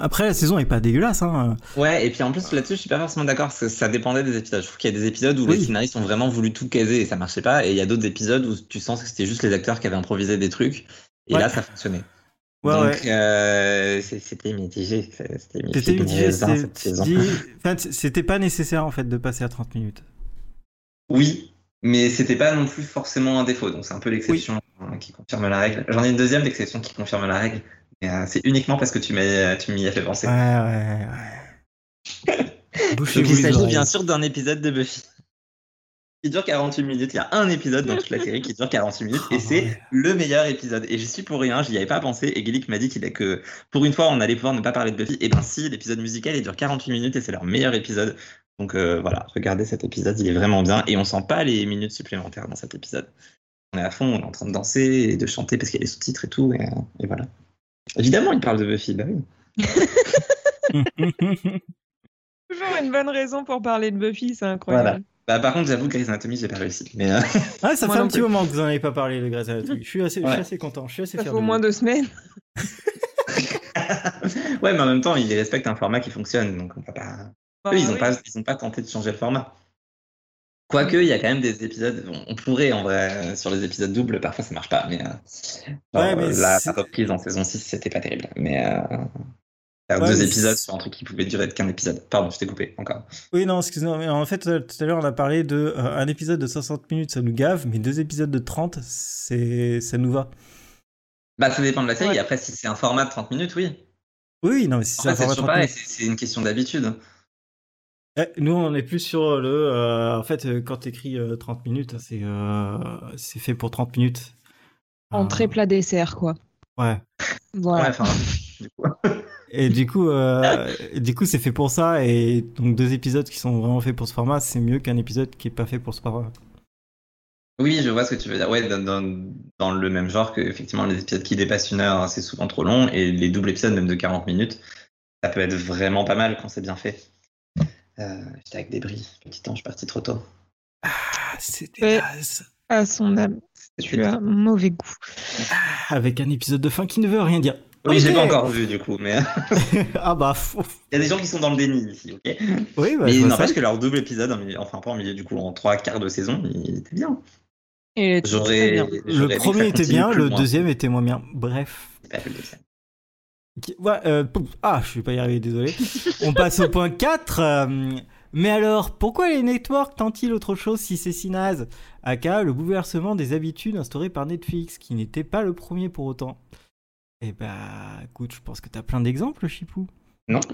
A: Après, la saison est pas dégueulasse. Hein.
C: Ouais, et puis en plus là-dessus, je suis pas forcément d'accord, parce que ça dépendait des épisodes. Je trouve qu'il y a des épisodes où
A: Oui.
C: les scénaristes ont vraiment voulu tout caser et ça marchait pas, et il y a d'autres épisodes où tu sens que c'était juste les acteurs qui avaient improvisé des trucs, et
A: Ouais.
C: là ça fonctionnait.
A: Ouais,
C: Donc
A: ouais.
C: euh, c'était mitigé. C'était mitigé,
A: c'était- pas nécessaire en fait de passer à 30 minutes.
C: Oui, mais c'était pas non plus forcément un défaut, donc c'est un peu l'exception qui confirme la règle. J'en ai une deuxième d'exception qui confirme la règle, euh, c'est uniquement parce que tu m'as- tu m'y as fait penser.
A: Ouais, ouais, ouais.
C: Donc il s'agit bien sûr d'un épisode de Buffy. Qui dure 48 minutes. Il y a un épisode dans toute la série qui dure 48 minutes et
A: Oh,
C: c'est le meilleur épisode. Et j'y suis pour rien, j'y avais pas pensé. Et Gillick m'a dit qu'il a que pour une fois on allait pouvoir ne pas parler de Buffy. Et ben si, l'épisode musical il dure 48 minutes et c'est leur meilleur épisode. Donc euh, voilà, regardez cet épisode, il est vraiment bien et on sent pas les minutes supplémentaires dans cet épisode. On est à fond, on est en train de danser et de chanter parce qu'il y a les sous-titres et tout. Et, euh, et voilà. Évidemment, il parle de Buffy, bah oui.
B: toujours une bonne raison pour parler de Buffy, c'est incroyable.
C: Bah, par contre, j'avoue que Grey's Anatomy, j'ai pas réussi. Mais euh,
A: Ah, ça
B: Moi
A: fait un petit moment que vous en avez pas parlé de Grey's Anatomy. Je suis assez, je suis
C: Ouais.
A: assez content. Je suis assez
B: Ça
A: fier
B: fait au moins deux semaines.
C: ouais, mais en même temps, ils respectent un format qui fonctionne, donc on peut pas.
B: Bah
C: Eux, ils n'ont
B: oui.
C: pas, ils ont pas tenté de changer le format. Quoique, il y a quand même des épisodes. On, pourrait, en vrai, euh, sur les épisodes doubles, parfois ça marche pas, mais. euh, genre,
A: Ouais, mais
C: euh, la, reprise en saison 6, c'était pas terrible. Mais. Euh,
A: Ouais,
C: deux
A: mais
C: épisodes sur un truc qui pouvait durer qu'un épisode. Pardon, je t'ai coupé encore.
A: Oui, non, excuse-moi. mais En fait, tout à l'heure, on a parlé de euh, un épisode de 60 minutes, ça nous gave, mais deux épisodes de 30, c'est, ça nous va.
C: Bah, ça dépend de la série.
B: Ouais.
C: Après, si c'est un format de 30 minutes, oui.
A: Oui, non, mais si
C: c'est
A: format
C: toujours
A: 30
C: pareil,
A: minutes.
C: c'est c'est une question d'habitude.
A: Eh, nous, on est plus sur le. euh, en fait, euh, quand t'écris euh, 30 minutes, c'est, euh, c'est fait pour 30 minutes.
B: Entrée,
A: Euh,
B: plat, dessert, quoi.
A: Ouais.
B: Voilà.
C: Ouais, enfin, du coup.
A: Et du coup, euh, du coup, c'est fait pour ça. Et donc, deux épisodes qui sont vraiment faits pour ce format, c'est mieux qu'un épisode qui est pas fait pour ce format.
C: Oui, je vois ce que tu veux dire. Ouais, dans, dans, dans le même genre que effectivement les épisodes qui dépassent une heure, c'est souvent trop long, et les doubles épisodes même de 40 minutes, ça peut être vraiment pas mal quand c'est bien fait. Euh, J'étais avec des bris, petit temps, je suis parti trop tôt.
A: Ah, c'était.
B: À son âme, tu as mauvais goût.
A: Avec un épisode de fin qui ne veut rien dire.
C: Oui, j'ai
A: Ok.
C: pas encore vu du coup, mais il
A: ah bah, fou.
C: y a des gens qui sont dans le déni ici, ok
A: Oui, bah,
C: Mais il n'empêche que leur double épisode, en milieu- enfin pas en milieu du coup, en trois quarts de saison, il était bien.
A: Le premier était bien, le deuxième était moins bien. Bref.
C: J'ai pas le deuxième.
A: Ouais, euh, ah, je vais pas y arriver, désolé. On passe au point 4. euh, mais alors, pourquoi les networks tentent-ils autre chose si c'est si naze? Aka, le bouleversement des habitudes instaurées par Netflix, qui n'était pas le premier pour autant. Eh bah, écoute, je pense que t'as plein d'exemples, Chipou.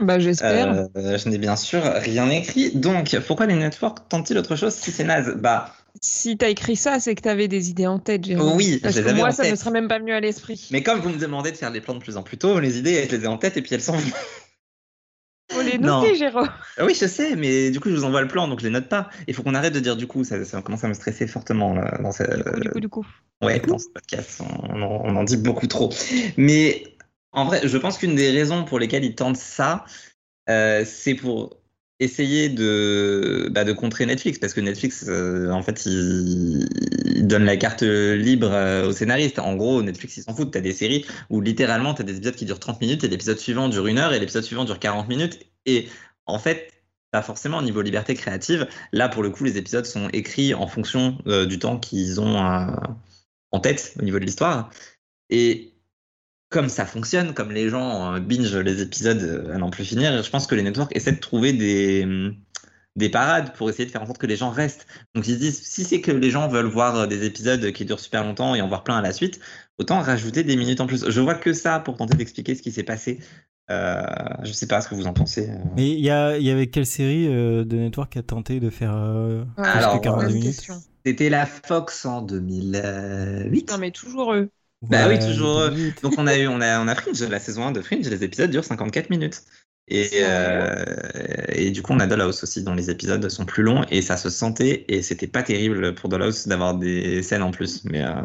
B: Bah, j'espère.
C: Euh, je n'ai bien sûr rien écrit. Donc, pourquoi les networks tentent-ils autre chose si c'est naze? Bah,
B: Si t'as écrit ça, c'est que t'avais des idées en tête, Jérôme.
C: Oui,
B: Parce
C: je les
B: que
C: avais
B: moi,
C: en
B: ça ne serait même pas venu à l'esprit.
C: Mais comme vous me demandez de faire les plans de plus en plus tôt, les idées, je les ai en tête et puis elles sont.
B: Faut les
C: Non.
B: noter, Jérôme.
C: Ah Oui, je sais, mais du coup, je vous envoie le plan, donc je les note pas. Il faut qu'on arrête de dire du coup, ça, ça commence à me stresser fortement là, dans, ce,
B: Du coup, du coup, du coup.
C: ouais, dans ce podcast. On en dit beaucoup trop. Mais en vrai, je pense qu'une des raisons pour lesquelles ils tentent ça, euh, c'est pour essayer de, bah, de contrer Netflix, parce que Netflix, euh, en fait, il, il donne la carte libre euh, aux scénaristes. En gros, Netflix, ils s'en foutent. T'as des séries où littéralement, t'as des épisodes qui durent 30 minutes et l'épisode suivant dure une heure et l'épisode suivant dure 40 minutes. Et en fait, pas forcément au niveau liberté créative. Là, pour le coup, les épisodes sont écrits en fonction du temps qu'ils ont en tête au niveau de l'histoire. Et comme ça fonctionne, comme les gens euh, binge les épisodes euh, à n'en plus finir, je pense que les networks essaient de trouver des, hum, des parades pour essayer de faire en sorte que les gens restent. Donc ils se disent, si c'est que les gens veulent voir euh, des épisodes qui durent super longtemps et en voir plein à la suite, autant rajouter des minutes en plus. Je vois que ça pour tenter d'expliquer ce qui s'est passé. Euh, je sais pas ce que vous en pensez.
A: Mais il y, a, il y avait quelle série euh, de Network qui a tenté de faire euh,
C: Alors,
A: jusqu'à 42
B: bonne
A: minutes
B: question.
C: C'était la Fox en 2008.
B: Non, mais toujours eux.
C: Bah oui, toujours, euh,
A: 2008.
C: Donc on a eu, on a, on a Fringe, la saison 1 de Fringe, les épisodes durent 54 minutes. Et, euh, et du coup, on a Dollhouse aussi, dont les épisodes sont plus longs et ça se sentait et c'était pas terrible pour Dollhouse d'avoir des scènes en plus. Mais, euh,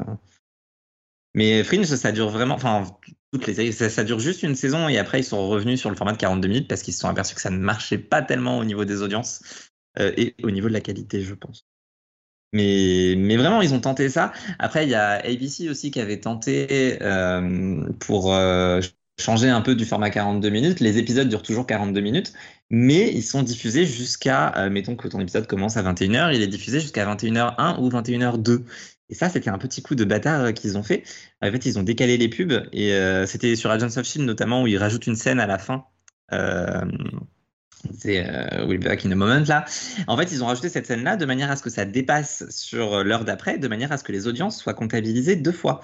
C: mais Fringe, ça dure vraiment, enfin, toutes les séries, ça, ça dure juste une saison et après ils sont revenus sur le format de 42 minutes parce qu'ils se sont aperçus que ça ne marchait pas tellement au niveau des audiences euh, et au niveau de la qualité, je pense. Mais, mais vraiment, ils ont tenté ça. Après, il y a ABC aussi qui avait tenté euh, pour euh, changer un peu du format 42 minutes. Les épisodes durent toujours 42 minutes, mais ils sont diffusés jusqu'à, euh, mettons que ton épisode commence à 21h, il est diffusé jusqu'à 21h1 ou 21h2. Et ça, c'était un petit coup de bâtard qu'ils ont fait. En fait, ils ont décalé les pubs et c'était sur Agents of Shield notamment où ils rajoutent une scène à la fin. C'est euh, We'll be back in a moment là. En fait, ils ont rajouté cette scène-là de manière à ce que ça dépasse sur l'heure d'après, de manière à ce que les audiences soient comptabilisées deux fois.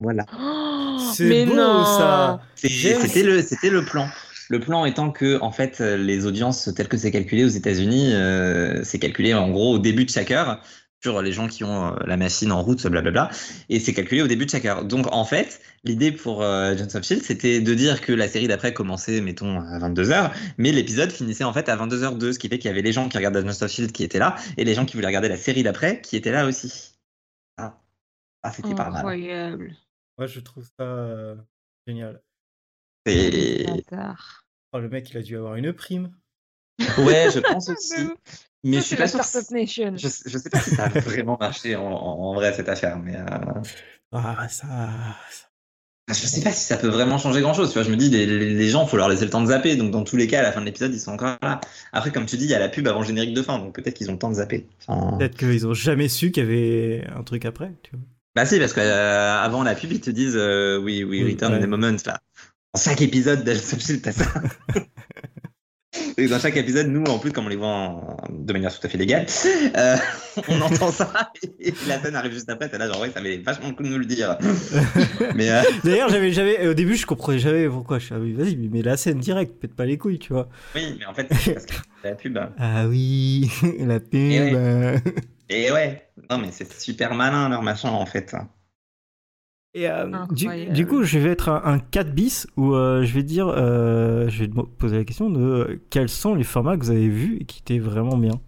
C: Voilà.
B: Oh,
A: C'est
B: mais
A: beau,
B: non.
A: ça.
C: C'était le, c'était le plan. Le plan étant que, en fait, euh, les audiences telles que c'est calculé aux États-Unis, euh, c'est calculé en gros au début de chaque heure sur les gens qui ont euh, la machine en route, blablabla, et c'est calculé au début de chaque heure. Donc, en fait, l'idée pour euh, of Shield, c'était de dire que la série d'après commençait, mettons, à 22h, mais l'épisode finissait en fait à 22h02, ce qui fait qu'il y avait les gens qui regardaient Agents of Shield qui étaient là, et les gens qui voulaient regarder la série d'après qui étaient là aussi. Ah, ah c'était pas mal.
B: Incroyable.
A: Moi, je trouve ça euh, génial.
C: Et...
A: Oh, le mec, il a dû avoir une prime.
C: Ouais, je pense aussi. Mais
B: Ça,
C: je suis pas sûr.
B: Nation.
C: Je, je sais pas si ça a vraiment marché en, vrai cette affaire, mais euh,
A: Ah, ça.
C: je sais pas si ça peut vraiment changer grand chose. Tu vois, je me dis, les, les- les gens, faut leur laisser le temps de zapper. Donc, dans tous les cas, à la fin de l'épisode, ils sont encore là. Après, comme tu dis, il y a la pub avant le générique de fin, donc peut-être qu'ils ont le temps de zapper. Enfin,
A: Peut-être qu'ils ont jamais su qu'il y avait un truc après. Tu vois.
C: Bah si, parce qu'avant la pub, ils te disent, euh, oui, oui, return
A: ouais.
C: in a moment là. En chaque épisode d'Agents of Shield, t'as ça. Et dans chaque épisode, nous, en plus, comme on les voit en- de manière tout à fait légale, euh, on entend ça et la scène arrive juste après. T'es là, genre, ouais, ça avait vachement le coup de nous le dire. Mais euh,
A: D'ailleurs, j'avais jamais. Au début, je comprenais jamais pourquoi. Je suis ah oui, vas-y, mais la scène directe, pète pas les couilles, tu vois.
C: oui, mais en fait, c'est parce que c'est la pub.
A: Ah oui, la pub.
C: Et ouais. Et ouais, non, mais c'est super malin leur machin en fait.
A: Et euh, du, coup, je vais être un, un 4 bis où euh, je vais dire, euh, je vais te poser la question de quels sont les formats que vous avez vus et qui étaient vraiment bien?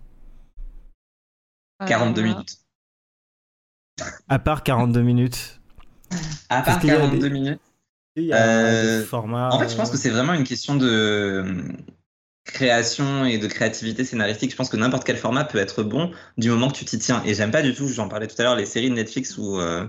C: 42
B: Euh,
C: minutes.
A: À part 42 minutes.
C: À part
A: qu'il y a
C: 42
A: des-
C: minutes.
A: Il y a
C: Euh,
A: des formats.
C: En fait, je pense que c'est vraiment une question de création et de créativité scénaristique. Je pense que n'importe quel format peut être bon du moment que tu t'y tiens. Et j'aime pas du tout, j'en parlais tout à l'heure, les séries de Netflix euh,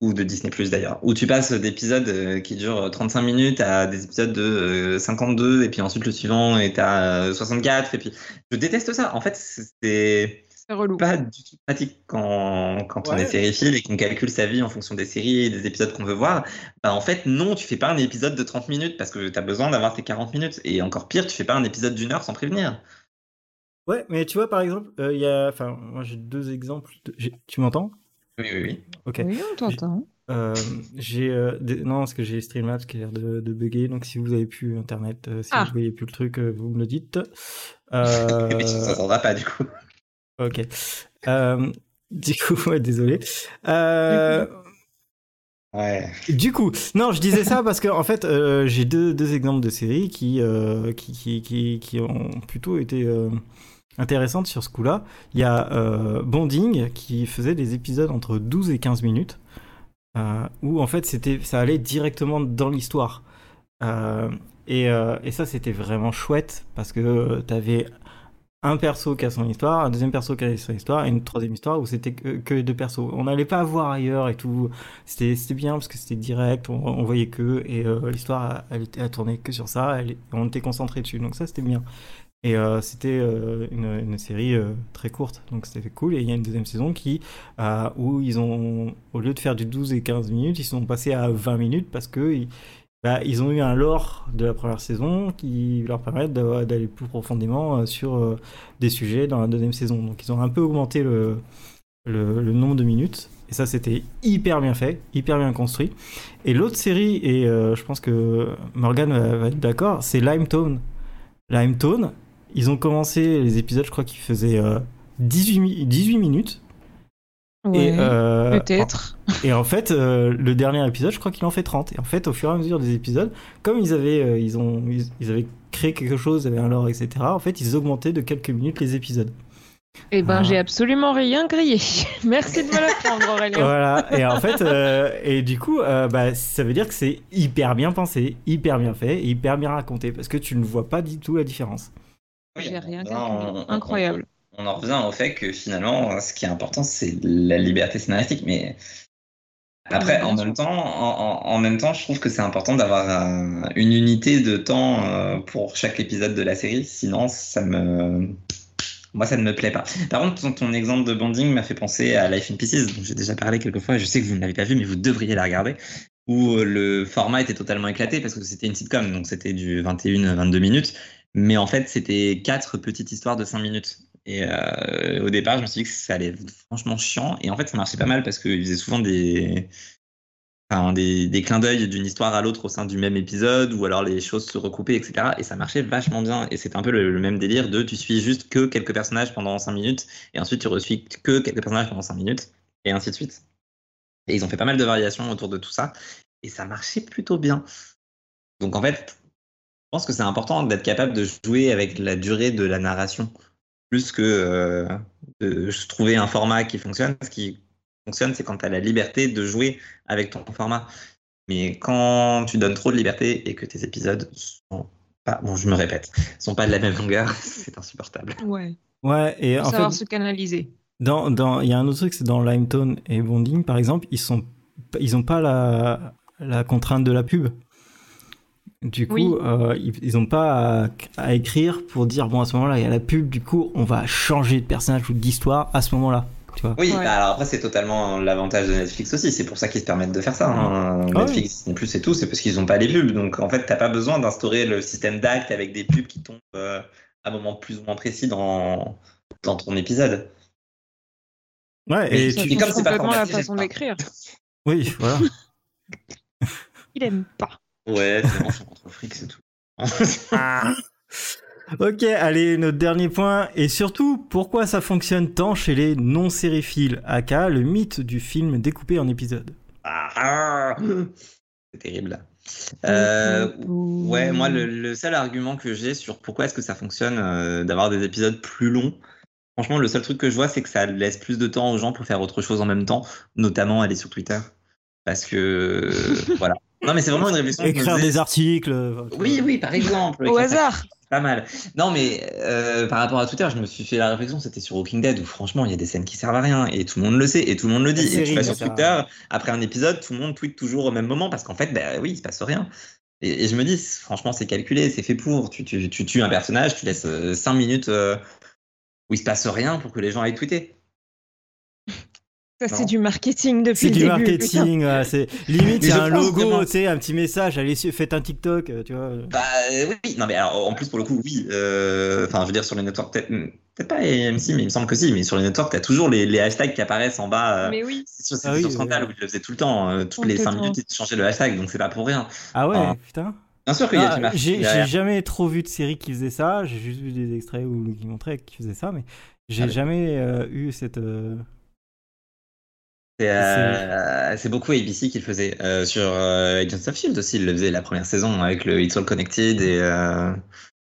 C: ou de Disney Plus d'ailleurs, où tu passes d'épisodes euh, qui durent 35 minutes à des épisodes de euh, 52 et puis ensuite le suivant est à euh, 64 et puis je déteste ça. En fait, c'est
B: C'est relou.
C: pas du tout pratique quand, quand on est sériephile et qu'on calcule sa vie en fonction des séries et des épisodes qu'on veut voir. Bah, en fait, non, tu fais pas un épisode de 30 minutes parce que tu as besoin d'avoir tes 40 minutes. Et encore pire, tu fais pas un épisode d'une heure sans prévenir.
A: Ouais, mais tu vois, par exemple, euh, il y a. Enfin, moi j'ai deux exemples. de- Tu m'entends?
C: Oui, oui, oui.
A: Ok.
B: Oui, on t'entend.
A: Euh, j'ai euh, des- non parce que j'ai Streamlabs qui a l'air de, de bugger donc si vous avez plus internet euh, si
B: Ah.
A: vous voyez plus le truc euh, vous me le dites euh,
C: Mais tu ne s'entendras pas du coup.
A: ok Euh, Du coup, ouais, désolé. Euh,
C: Ouais.
A: Du coup, non, je disais ça parce que en fait, euh, j'ai deux, deux exemples de séries qui, euh, qui, qui, qui, qui ont plutôt été intéressantes sur ce coup-là. Il y a euh, Bonding qui faisait des épisodes entre 12 et 15 minutes euh, où en fait ça allait directement dans l'histoire. Euh, et, et ça, c'était vraiment chouette parce que tu avais un perso qui a son histoire, un deuxième perso qui a son histoire, et une troisième histoire où c'était que, que deux persos. On n'allait pas voir ailleurs et tout. C'était bien parce que c'était direct, on, voyait que, et l'histoire, elle, elle tournait que sur ça, elle- on était concentré dessus, donc ça c'était bien. Et euh, c'était euh, une, série euh, très courte, donc c'était cool. Et il y a une deuxième saison qui, où ils ont, au lieu de faire du 12 et 15 minutes, ils sont passés à 20 minutes parce que ils, bah, ont eu un lore de la première saison qui leur permettent d'a- d'aller plus profondément sur des sujets dans la deuxième saison. Donc ils ont un peu augmenté le, nombre de minutes. Et ça, c'était hyper bien fait, hyper bien construit. Et l'autre série, et je pense que Morgan va, va être d'accord, c'est Limetown. Limetown, ils ont commencé les épisodes, je crois qu'ils faisaient euh, 18, mi- 18 minutes.
B: Ouais,
A: et, euh,
B: Peut-être.
A: et en fait, euh, le dernier épisode, je crois qu'il en fait 30. Et en fait, au fur et à mesure des épisodes, comme ils avaient, euh, ils ont, ils, ils avaient créé quelque chose, ils avaient un lore, etc., en fait, ils augmentaient de quelques minutes les épisodes.
B: Eh ben,
A: Ah.
B: j'ai absolument rien grillé. Merci de me l'apprendre, Aurélien.
A: Voilà, et en fait, et du coup, bah, ça veut dire que c'est hyper bien pensé, hyper bien fait, hyper bien raconté, parce que tu ne vois pas du tout la différence.
B: J'ai rien
C: Non, on-
B: Incroyable.
C: On en revient au fait que finalement, ce qui est important, c'est la liberté scénaristique. Mais après, en même temps, en, même temps, je trouve que c'est important d'avoir un- une unité de temps euh, pour chaque épisode de la série. Sinon, ça me, moi, ça ne me plaît pas. Par contre, ton, ton exemple de bonding m'a fait penser à Life in Pieces, dont j'ai déjà parlé quelques fois. et Je sais que vous ne l'avez pas vu, mais vous devriez la regarder. Où euh, le format était totalement éclaté parce que c'était une sitcom, donc c'était du 21-22 minutes. Mais en fait, c'était quatre petites histoires de 5 minutes. Et euh, au départ, je me suis dit que ça allait franchement chiant. Et en fait, ça marchait pas mal parce qu'ils faisaient souvent des, enfin, des, clins d'œil d'une histoire à l'autre au sein du même épisode, ou alors les choses se recoupaient, etc. Et ça marchait vachement bien. Et c'était un peu le, même délire de tu suis juste que quelques personnages pendant 5 minutes, et ensuite tu reçuis que quelques personnages pendant 5 minutes, et ainsi de suite. Et ils ont fait pas mal de variations autour de tout ça. Et ça marchait plutôt bien. Donc en fait, pense que c'est important d'être capable de jouer avec la durée de la narration plus que euh, de trouver un format qui fonctionne. Ce qui fonctionne, c'est quand tu as la liberté de jouer avec ton format. Mais quand tu donnes trop de liberté et que tes épisodes sont pas, bon, je me répète, sont pas de la même longueur, c'est insupportable.
B: Ouais.
A: Ouais, et
B: Faut
A: en
B: savoir
A: fait,
B: se canaliser.
A: dans, dans, il y a un autre truc, c'est dans Limetown et Bonding, par exemple, ils sont, ils ont pas la, la contrainte de la pub. Du coup,
B: Oui.
A: euh, ils, ils ont pas à, à écrire pour dire bon à ce moment-là il y a la pub, du coup on va changer de personnage ou d'histoire à ce moment-là. Tu vois.
C: Oui,
B: Ouais.
C: bah alors après, c'est totalement l'avantage de Netflix aussi. C'est pour ça qu'ils se permettent de faire ça. hein. Netflix, Disney Plus et tout, c'est parce qu'ils n'ont pas les pubs. Donc en fait, t'as pas besoin d'instaurer le système d'actes avec des pubs qui tombent euh, à un moment plus ou moins précis dans, dans ton épisode.
A: Ouais, et
C: tu- comme c'est pas
B: complètement la façon d'écrire.
A: Oui, voilà.
B: Il aime pas.
C: Ouais, c'est bon, je suis contre fric, c'est tout.
A: Ok, allez, notre dernier point. Et surtout, pourquoi ça fonctionne tant chez les non-sériphiles, aka le mythe du film découpé en épisodes.
C: Ah, c'est terrible là. Euh, ouais, moi, le, le seul argument que j'ai sur pourquoi est-ce que ça fonctionne euh, d'avoir des épisodes plus longs, franchement, le seul truc que je vois, c'est que ça laisse plus de temps aux gens pour faire autre chose en même temps, notamment aller sur Twitter. Parce que, voilà. Non, mais c'est vraiment une réflexion.
A: Écrire des articles. euh, enfin,
C: Oui, oui, par exemple.
B: Au hasard.
C: Pas mal. Non, mais euh, par rapport à Twitter, je me suis fait la réflexion, c'était sur Walking Dead, où franchement, il y a des scènes qui servent à rien, et tout le monde le sait, et tout le monde le dit. Et tu vas sur Twitter, après un épisode, tout le monde tweet toujours au même moment, parce qu'en fait, bah oui, il se passe rien. Et, et je me dis, franchement, c'est calculé, c'est fait pour. Tu, tu, tu tues un personnage, tu laisses 5 minutes euh, où il se passe rien pour que les gens aillent tweeter.
B: Ça,
C: Non.
B: c'est du marketing depuis
A: C'est
B: le
A: du
B: début.
A: marketing, ouais, c'est limite
C: Mais
A: il y
C: je
A: a un logo, tu sais, un petit message, allez faites un TikTok, euh, tu vois.
C: Bah euh, oui, non mais alors en plus pour le coup oui, euh, enfin je veux dire sur les networks peut-être peut-être pas AMC mais il me semble que si, mais sur les networks t'as toujours les, les hashtags qui apparaissent en bas. euh,
B: Mais oui.
C: c'est sur,
A: Ah oui,
C: sur Scandal
A: oui.
C: où ils le faisaient tout le temps, euh, toutes les 5
B: Complètement.
C: minutes ils changeaient le hashtag donc c'est pas pour rien.
A: Ah ouais, putain.
C: Bien sûr qu'il y a
A: Ah,
C: du marketing
A: J'ai jamais trop vu de série qui faisait ça, j'ai juste vu des extraits où qui montraient qu'ils faisaient ça, mais j'ai
C: Ah
A: jamais euh, eu cette. Euh,
C: C'est beaucoup ABC qui le faisait. Euh, sur euh, Agents of Shield aussi, il le faisait la première saison avec le It's All Connected et, euh,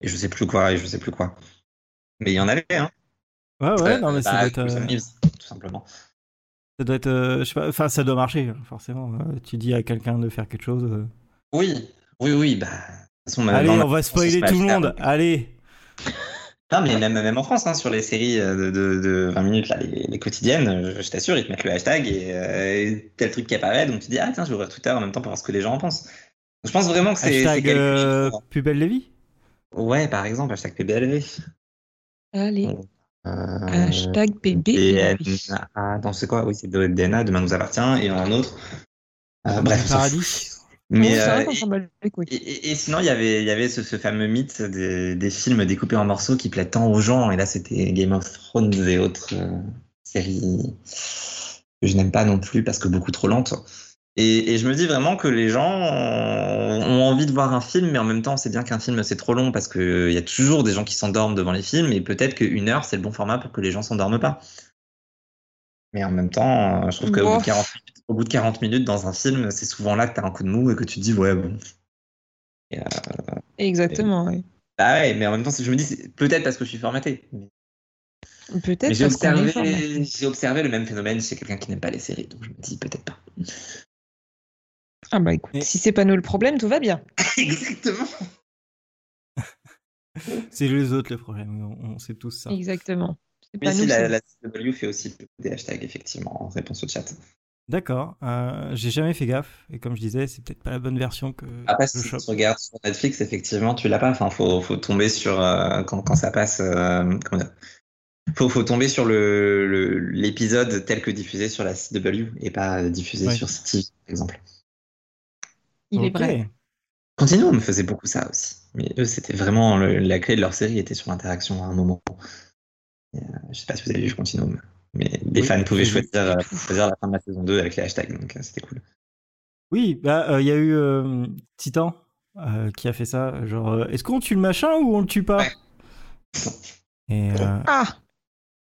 C: et je sais plus quoi et je sais plus quoi. Mais il y en avait, hein.
A: Ouais, ouais, non, mais ça
C: bah,
A: doit être.
C: Tout simplement.
A: Ça doit être. je sais pas, enfin, ça doit marcher, forcément. Euh, tu dis à quelqu'un de faire quelque chose.
C: Oui, oui, oui. Bah, de toute façon,
A: Allez, on va spoiler tout le monde. Allez.
C: Non, mais même, même en France, hein, sur les séries euh, de, de, de 20 minutes, là, les, les quotidiennes, je, je t'assure, ils te mettent le hashtag et, euh, et tel truc qui apparaît, donc tu dis, ah tiens, je vais ouvrir Twitter en même temps pour voir ce que les gens en pensent. Donc, je pense vraiment que c'est. c'est
A: Hashtag euh, Pubelle Lévy
C: Ouais, par exemple, hashtag PBLV.
B: Allez,
C: Euh,
B: hashtag PB.
C: DNA. Non, c'est quoi Oui, c'est DNA, Demain nous appartient, et un autre. Euh, bref,
A: Paradis.
C: Mais,
B: vrai
C: euh. Et, et- et sinon, il y avait, il y avait ce, ce fameux mythe des, des films découpés en morceaux qui plaît tant aux gens. Et là, c'était Game of Thrones et autres euh, séries que je n'aime pas non plus parce que beaucoup trop lentes. Et, et je me dis vraiment que les gens ont envie de voir un film, mais en même temps, c'est bien qu'un film c'est trop long parce qu'il y a toujours des gens qui s'endorment devant les films. Et peut-être qu'une heure, c'est le bon format pour que les gens s'endorment pas. Mais en même temps, euh, je trouve qu'au bout, de 40 minutes- au bout de 40 minutes dans un film, c'est souvent là que tu as un coup de mou et que tu te dis, ouais, bon.
B: Exactement, oui.
C: Bah ouais, mais en même temps, je me dis, peut-être parce que je suis formaté. Mais,
B: Peut-être
C: j'ai observé,
B: formaté.
C: j'ai observé le même phénomène chez quelqu'un qui n'aime pas les séries, donc je me dis peut-être pas.
B: Ah bah écoute,
A: Et-
B: si c'est pas nous le problème, tout va bien.
C: Exactement.
A: C'est les autres les problèmes, on, on sait tous ça.
B: Exactement.
C: Mais si la, la CW fait aussi des hashtags, effectivement, en réponse au chat.
A: D'accord, euh, j'ai jamais fait gaffe, et comme je disais, c'est peut-être pas la bonne version que
C: Après, si tu regardes sur Netflix, effectivement, tu l'as pas. Enfin, faut, faut tomber sur euh, quand, quand ça passe. euh, comment dire faut, faut tomber sur le le- l'épisode tel que diffusé sur la CW et pas diffusé
A: Ouais.
C: sur CTV, par exemple.
B: Il est
A: Ok.
B: vrai.
C: Continuum me faisait beaucoup ça aussi. Mais eux, c'était vraiment le- la clé de leur série était sur l'interaction à un moment. Euh, je sais pas si vous avez vu Continuum, mais des
A: Oui,
C: fans pouvaient choisir, euh, choisir la fin de la saison 2 avec les hashtags, donc euh, c'était cool.
A: Oui, bah euh, il y a eu euh, Titan euh, qui a fait ça, genre euh, est-ce qu'on tue le machin ou on le tue pas?
C: Ouais.
A: Et, euh,
B: Ah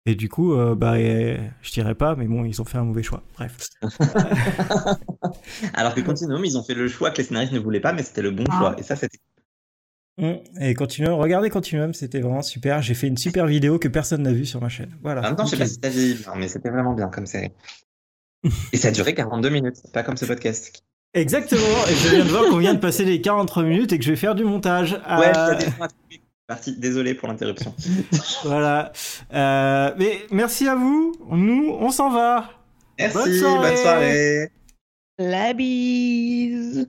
A: et du coup, euh, bah euh, je dirais pas, mais bon, ils ont fait un mauvais choix. Bref.
C: Alors que Continuum, ils ont fait le choix que les scénaristes ne voulaient pas, mais c'était le bon
B: Ah.
C: choix. Et ça, c'était.
A: Mm. Et Continuum, regardez Continuum, c'était vraiment super. J'ai fait une super vidéo que personne n'a vue sur ma chaîne. Voilà.
C: En même temps, je sais pas si t'as non, mais c'était vraiment bien comme série. Et ça a duré 42 minutes, pas comme ce podcast.
A: Exactement, et je viens de voir qu'on vient de passer les 43 minutes et que je vais faire du montage.
C: Ouais,
A: Euh,
C: y a des. Parti. Désolé pour l'interruption.
A: Voilà. Euh, mais merci à vous. Nous, on s'en va.
C: Merci,
A: Bonne soirée.
C: bonne soirée.
B: La bise